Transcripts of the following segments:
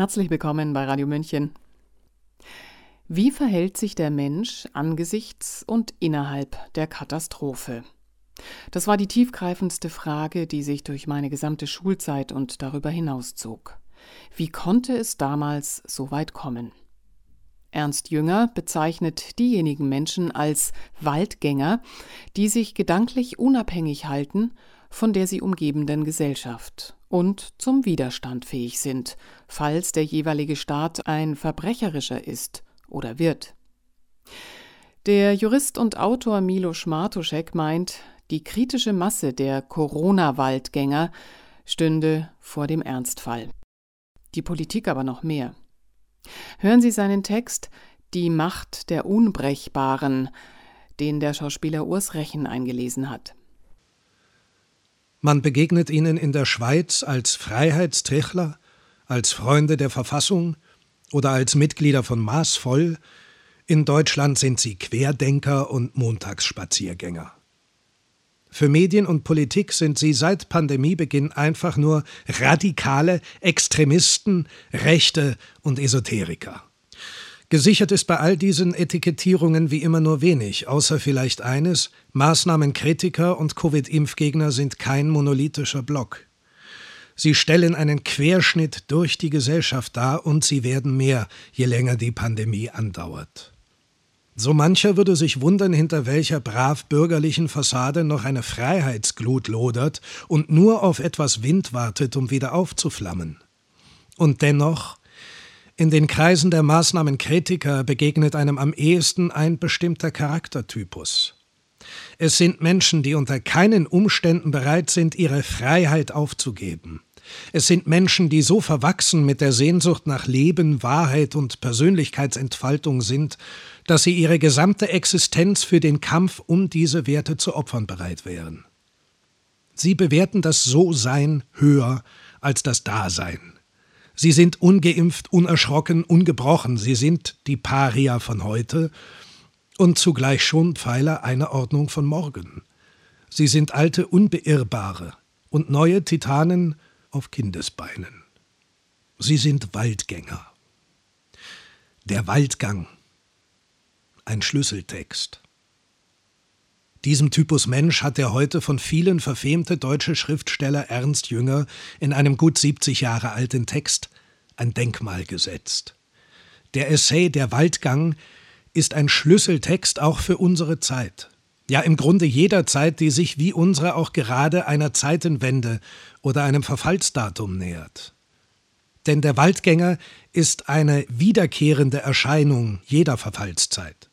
Herzlich willkommen bei Radio München. Wie verhält sich der Mensch angesichts und innerhalb der Katastrophe? Das war die tiefgreifendste Frage, die sich durch meine gesamte Schulzeit und darüber hinaus zog. Wie konnte es damals so weit kommen? Ernst Jünger bezeichnet diejenigen Menschen als Waldgänger, die sich gedanklich unabhängig halten von der sie umgebenden Gesellschaft und zum Widerstand fähig sind, falls der jeweilige Staat ein verbrecherischer ist oder wird. Der Jurist und Autor Milo Schmartuschek meint, die kritische Masse der Corona-Waldgänger stünde vor dem Ernstfall. Die Politik aber noch mehr. Hören Sie seinen Text Die Macht der Unbrechbaren, den der Schauspieler Urs Rechen eingelesen hat. Man begegnet ihnen in der Schweiz als Freiheitstrichler, als Freunde der Verfassung oder als Mitglieder von Maßvoll, in Deutschland sind sie Querdenker und Montagsspaziergänger. Für Medien und Politik sind sie seit Pandemiebeginn einfach nur radikale Extremisten, Rechte und Esoteriker. Gesichert ist bei all diesen Etikettierungen wie immer nur wenig, außer vielleicht eines, Maßnahmenkritiker und Covid-Impfgegner sind kein monolithischer Block. Sie stellen einen Querschnitt durch die Gesellschaft dar und sie werden mehr, je länger die Pandemie andauert. So mancher würde sich wundern, hinter welcher brav bürgerlichen Fassade noch eine Freiheitsglut lodert und nur auf etwas Wind wartet, um wieder aufzuflammen. Und dennoch, in den Kreisen der Maßnahmenkritiker begegnet einem am ehesten ein bestimmter Charaktertypus. Es sind Menschen, die unter keinen Umständen bereit sind, ihre Freiheit aufzugeben. Es sind Menschen, die so verwachsen mit der Sehnsucht nach Leben, Wahrheit und Persönlichkeitsentfaltung sind, dass sie ihre gesamte Existenz für den Kampf um diese Werte zu opfern bereit wären. Sie bewerten das So-Sein höher als das Dasein. Sie sind ungeimpft, unerschrocken, ungebrochen, sie sind die Paria von heute und zugleich schon Pfeiler einer Ordnung von morgen. Sie sind alte Unbeirrbare und neue Titanen auf Kindesbeinen. Sie sind Waldgänger. Der Waldgang. Ein Schlüsseltext. Diesem Typus Mensch hat der heute von vielen verfemte deutsche Schriftsteller Ernst Jünger in einem gut 70 Jahre alten Text ein Denkmal gesetzt. Der Essay Der Waldgang ist ein Schlüsseltext auch für unsere Zeit ja im Grunde jeder Zeit, die sich wie unsere auch gerade einer Zeitenwende oder einem Verfallsdatum nähert. Denn der Waldgänger ist eine wiederkehrende Erscheinung jeder Verfallszeit.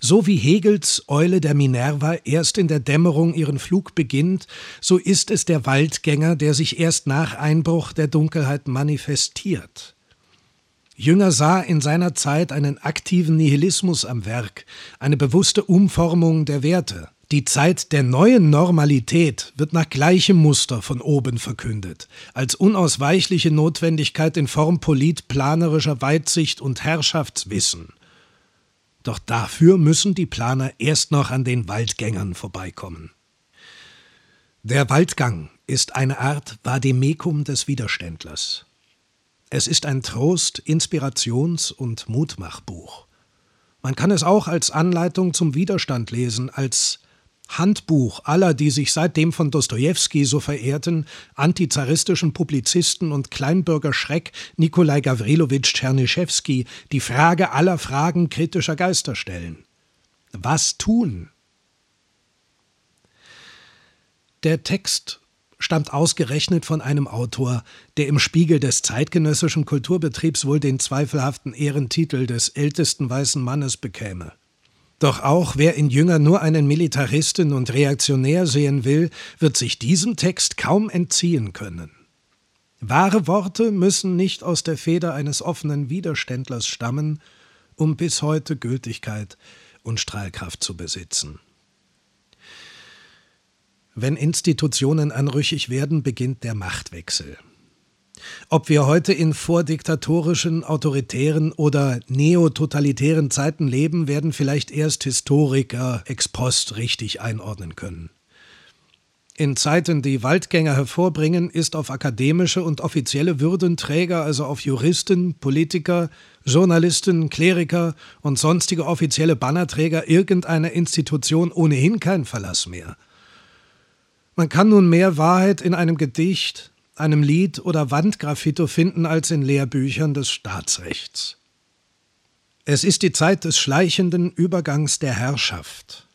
So wie Hegels Eule der Minerva erst in der Dämmerung ihren Flug beginnt, so ist es der Waldgänger, der sich erst nach Einbruch der Dunkelheit manifestiert. Jünger sah in seiner Zeit einen aktiven Nihilismus am Werk, eine bewusste Umformung der Werte. Die Zeit der neuen Normalität wird nach gleichem Muster von oben verkündet, als unausweichliche Notwendigkeit in Form politplanerischer Weitsicht und Herrschaftswissen. Doch dafür müssen die Planer erst noch an den Waldgängern vorbeikommen. Der Waldgang ist eine Art Vademecum des Widerständlers. Es ist ein Trost-, Inspirations- und Mutmachbuch. Man kann es auch als Anleitung zum Widerstand lesen, als Handbuch aller, die sich seit dem von Dostojewski so verehrten antizaristischen Publizisten und Kleinbürgerschreck Nikolai Gawrilowitsch Tschernischewski die Frage aller Fragen kritischer Geister stellen. Was tun? Der Text stammt ausgerechnet von einem Autor, der im Spiegel des zeitgenössischen Kulturbetriebs wohl den zweifelhaften Ehrentitel des ältesten weißen Mannes bekäme. Doch auch wer in Jünger nur einen Militaristen und Reaktionär sehen will, wird sich diesem Text kaum entziehen können. Wahre Worte müssen nicht aus der Feder eines offenen Widerständlers stammen, um bis heute Gültigkeit und Strahlkraft zu besitzen. Wenn Institutionen anrüchig werden, beginnt der Machtwechsel. Ob wir heute in vordiktatorischen, autoritären oder neototalitären Zeiten leben, werden vielleicht erst Historiker ex post richtig einordnen können. in Zeiten, die Waldgänger hervorbringen, ist auf akademische und offizielle Würdenträger, also auf Juristen, Politiker, Journalisten, Kleriker und sonstige offizielle Bannerträger irgendeiner Institution ohnehin kein Verlass mehr. Man kann nun mehr Wahrheit in einem Gedicht, einem Lied oder Wandgraffito finden als in Lehrbüchern des Staatsrechts. Es ist die Zeit des schleichenden Übergangs der Herrschaft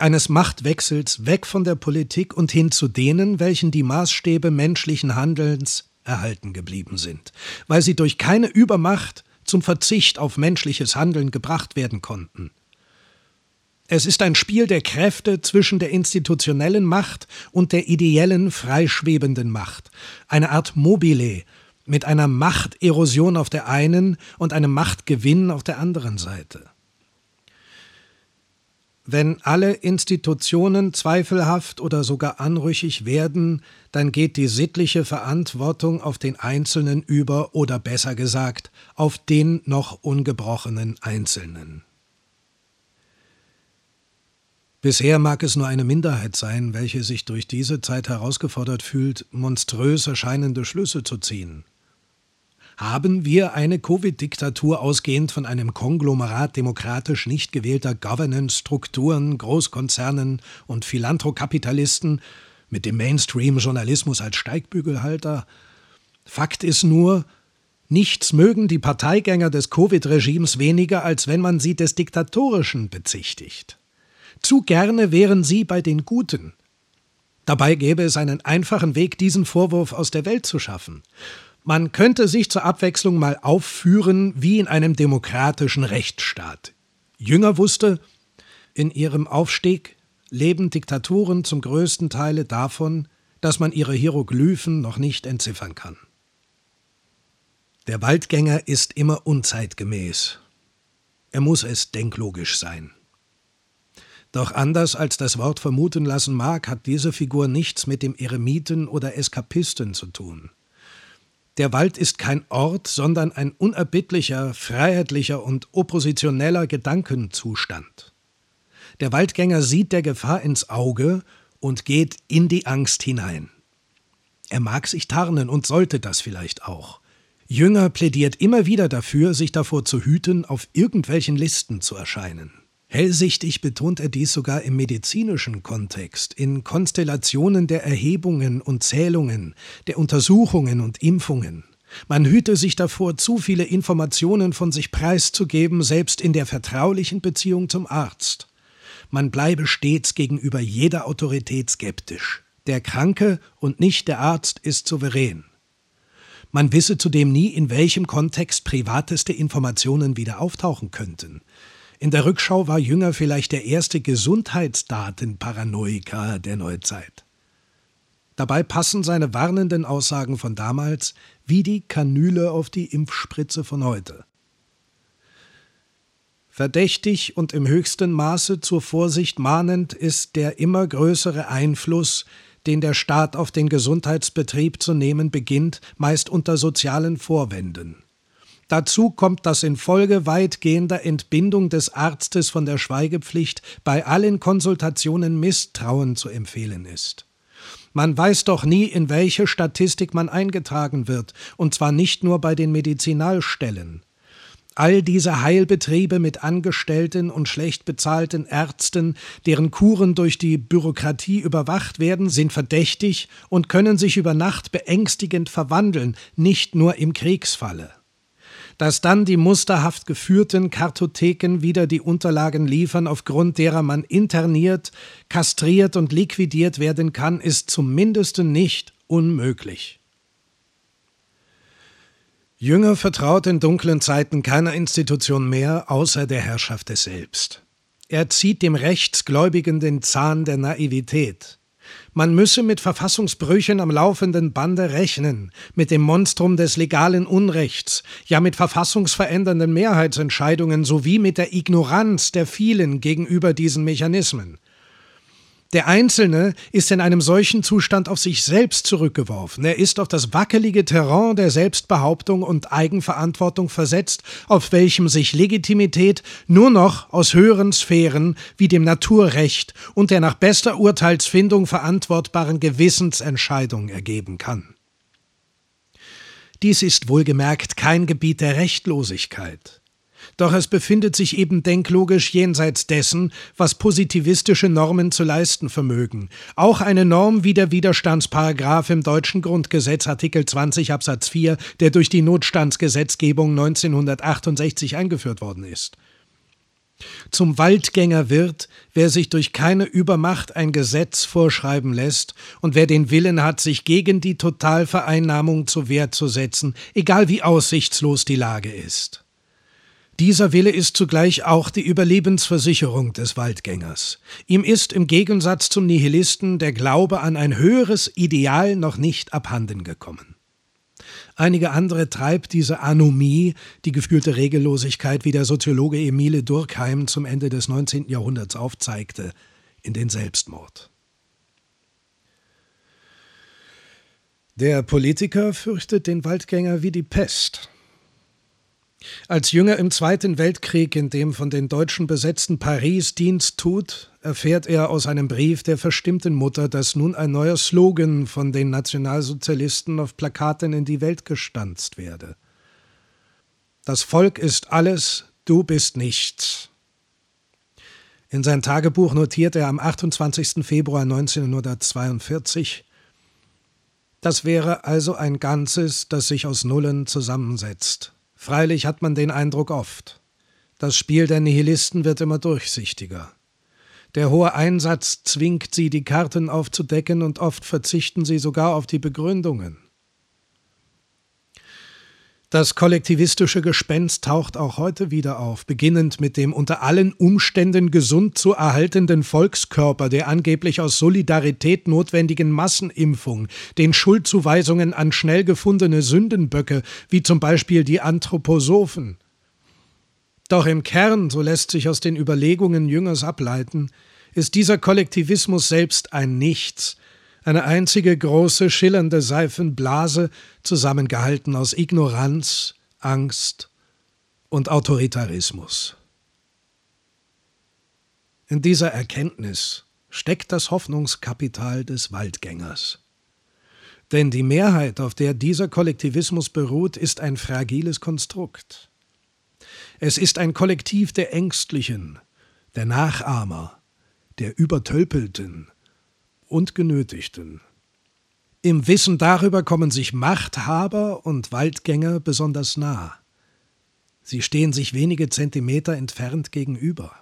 eines Machtwechsels weg von der Politik und hin zu denen, welchen die Maßstäbe menschlichen Handelns erhalten geblieben sind, weil sie durch keine Übermacht zum Verzicht auf menschliches Handeln gebracht werden konnten. Es ist ein Spiel der Kräfte zwischen der institutionellen Macht und der ideellen, freischwebenden Macht, eine Art Mobile mit einer Machterosion auf der einen und einem Machtgewinn auf der anderen Seite. Wenn alle Institutionen zweifelhaft oder sogar anrüchig werden, dann geht die sittliche Verantwortung auf den Einzelnen über oder besser gesagt auf den noch ungebrochenen Einzelnen. Bisher mag es nur eine Minderheit sein, welche sich durch diese Zeit herausgefordert fühlt, monströs erscheinende Schlüsse zu ziehen. Haben wir eine Covid-Diktatur ausgehend von einem Konglomerat demokratisch nicht gewählter Governance-Strukturen, Großkonzernen und Philanthrokapitalisten mit dem Mainstream-Journalismus als Steigbügelhalter? Fakt ist nur, nichts mögen die Parteigänger des Covid-Regimes weniger, als wenn man sie des Diktatorischen bezichtigt. Zu gerne wären sie bei den Guten. Dabei gäbe es einen einfachen Weg, diesen Vorwurf aus der Welt zu schaffen. Man könnte sich zur Abwechslung mal aufführen wie in einem demokratischen Rechtsstaat. Jünger wusste, in ihrem Aufstieg leben Diktaturen zum größten Teile davon, dass man ihre Hieroglyphen noch nicht entziffern kann. Der Waldgänger ist immer unzeitgemäß. Er muss es denklogisch sein. Doch anders als das Wort vermuten lassen mag, hat diese Figur nichts mit dem Eremiten oder Eskapisten zu tun. Der Wald ist kein Ort, sondern ein unerbittlicher, freiheitlicher und oppositioneller Gedankenzustand. Der Waldgänger sieht der Gefahr ins Auge und geht in die Angst hinein. Er mag sich tarnen und sollte das vielleicht auch. Jünger plädiert immer wieder dafür, sich davor zu hüten, auf irgendwelchen Listen zu erscheinen. Hellsichtig betont er dies sogar im medizinischen Kontext, in Konstellationen der Erhebungen und Zählungen, der Untersuchungen und Impfungen. Man hüte sich davor, zu viele Informationen von sich preiszugeben, selbst in der vertraulichen Beziehung zum Arzt. Man bleibe stets gegenüber jeder Autorität skeptisch. Der Kranke und nicht der Arzt ist souverän. Man wisse zudem nie, in welchem Kontext privateste Informationen wieder auftauchen könnten. In der Rückschau war Jünger vielleicht der erste Gesundheitsdatenparanoiker der Neuzeit. Dabei passen seine warnenden Aussagen von damals wie die Kanüle auf die Impfspritze von heute. Verdächtig und im höchsten Maße zur Vorsicht mahnend ist der immer größere Einfluss, den der Staat auf den Gesundheitsbetrieb zu nehmen beginnt, meist unter sozialen Vorwänden. Dazu kommt, dass infolge weitgehender Entbindung des Arztes von der Schweigepflicht bei allen Konsultationen Misstrauen zu empfehlen ist. Man weiß doch nie, in welche Statistik man eingetragen wird, und zwar nicht nur bei den Medizinalstellen. All diese Heilbetriebe mit Angestellten und schlecht bezahlten Ärzten, deren Kuren durch die Bürokratie überwacht werden, sind verdächtig und können sich über Nacht beängstigend verwandeln, nicht nur im Kriegsfalle dass dann die musterhaft geführten Kartotheken wieder die Unterlagen liefern, aufgrund derer man interniert, kastriert und liquidiert werden kann, ist zumindest nicht unmöglich. Jünger vertraut in dunklen Zeiten keiner Institution mehr außer der Herrschaft des Selbst. Er zieht dem Rechtsgläubigen den Zahn der Naivität. Man müsse mit Verfassungsbrüchen am laufenden Bande rechnen, mit dem Monstrum des legalen Unrechts, ja mit verfassungsverändernden Mehrheitsentscheidungen sowie mit der Ignoranz der vielen gegenüber diesen Mechanismen. Der Einzelne ist in einem solchen Zustand auf sich selbst zurückgeworfen. Er ist auf das wackelige Terrain der Selbstbehauptung und Eigenverantwortung versetzt, auf welchem sich Legitimität nur noch aus höheren Sphären wie dem Naturrecht und der nach bester Urteilsfindung verantwortbaren Gewissensentscheidung ergeben kann. Dies ist wohlgemerkt kein Gebiet der Rechtlosigkeit. Doch es befindet sich eben denklogisch jenseits dessen, was positivistische Normen zu leisten vermögen. Auch eine Norm wie der Widerstandsparagraph im deutschen Grundgesetz Artikel 20 Absatz 4, der durch die Notstandsgesetzgebung 1968 eingeführt worden ist. Zum Waldgänger wird, wer sich durch keine Übermacht ein Gesetz vorschreiben lässt und wer den Willen hat, sich gegen die Totalvereinnahmung zur Wehr zu setzen, egal wie aussichtslos die Lage ist. Dieser Wille ist zugleich auch die Überlebensversicherung des Waldgängers. Ihm ist im Gegensatz zum Nihilisten der Glaube an ein höheres Ideal noch nicht abhanden gekommen. Einige andere treibt diese Anomie, die gefühlte Regellosigkeit, wie der Soziologe Emile Durkheim zum Ende des 19. Jahrhunderts aufzeigte, in den Selbstmord. Der Politiker fürchtet den Waldgänger wie die Pest. Als Jünger im Zweiten Weltkrieg, in dem von den Deutschen besetzten Paris Dienst tut, erfährt er aus einem Brief der verstimmten Mutter, dass nun ein neuer Slogan von den Nationalsozialisten auf Plakaten in die Welt gestanzt werde. Das Volk ist alles, du bist nichts. In sein Tagebuch notiert er am 28. Februar 1942 Das wäre also ein Ganzes, das sich aus Nullen zusammensetzt. Freilich hat man den Eindruck oft. Das Spiel der Nihilisten wird immer durchsichtiger. Der hohe Einsatz zwingt sie, die Karten aufzudecken, und oft verzichten sie sogar auf die Begründungen. Das kollektivistische Gespenst taucht auch heute wieder auf, beginnend mit dem unter allen Umständen gesund zu erhaltenden Volkskörper, der angeblich aus Solidarität notwendigen Massenimpfung, den Schuldzuweisungen an schnell gefundene Sündenböcke, wie zum Beispiel die Anthroposophen. Doch im Kern, so lässt sich aus den Überlegungen Jüngers ableiten, ist dieser Kollektivismus selbst ein Nichts, eine einzige große schillernde Seifenblase, zusammengehalten aus Ignoranz, Angst und Autoritarismus. In dieser Erkenntnis steckt das Hoffnungskapital des Waldgängers. Denn die Mehrheit, auf der dieser Kollektivismus beruht, ist ein fragiles Konstrukt. Es ist ein Kollektiv der Ängstlichen, der Nachahmer, der Übertölpelten, und Genötigten. Im Wissen darüber kommen sich Machthaber und Waldgänger besonders nah. Sie stehen sich wenige Zentimeter entfernt gegenüber.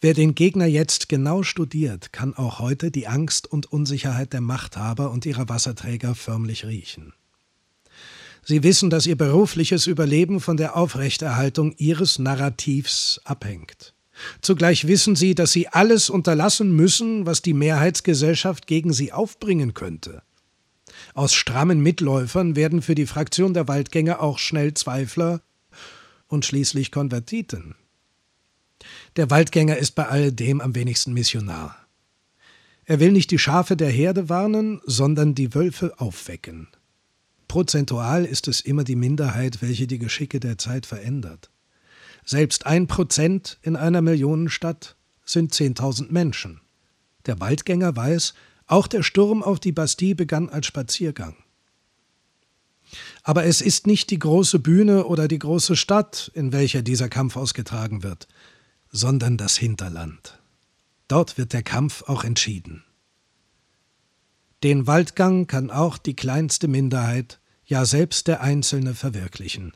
Wer den Gegner jetzt genau studiert, kann auch heute die Angst und Unsicherheit der Machthaber und ihrer Wasserträger förmlich riechen. Sie wissen, dass ihr berufliches Überleben von der Aufrechterhaltung ihres Narrativs abhängt. Zugleich wissen sie, dass sie alles unterlassen müssen, was die Mehrheitsgesellschaft gegen sie aufbringen könnte. Aus strammen Mitläufern werden für die Fraktion der Waldgänger auch schnell Zweifler und schließlich Konvertiten. Der Waldgänger ist bei alledem am wenigsten Missionar. Er will nicht die Schafe der Herde warnen, sondern die Wölfe aufwecken. Prozentual ist es immer die Minderheit, welche die Geschicke der Zeit verändert. Selbst ein Prozent in einer Millionenstadt sind 10.000 Menschen. Der Waldgänger weiß, auch der Sturm auf die Bastille begann als Spaziergang. Aber es ist nicht die große Bühne oder die große Stadt, in welcher dieser Kampf ausgetragen wird, sondern das Hinterland. Dort wird der Kampf auch entschieden. Den Waldgang kann auch die kleinste Minderheit, ja selbst der Einzelne verwirklichen.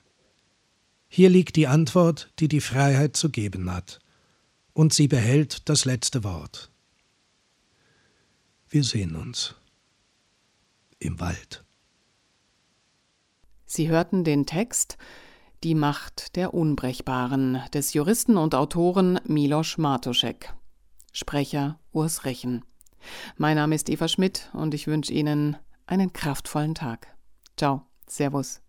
Hier liegt die Antwort, die die Freiheit zu geben hat. Und sie behält das letzte Wort. Wir sehen uns im Wald. Sie hörten den Text Die Macht der Unbrechbaren des Juristen und Autoren Milos Martuschek. Sprecher Urs Rechen. Mein Name ist Eva Schmidt und ich wünsche Ihnen einen kraftvollen Tag. Ciao, Servus.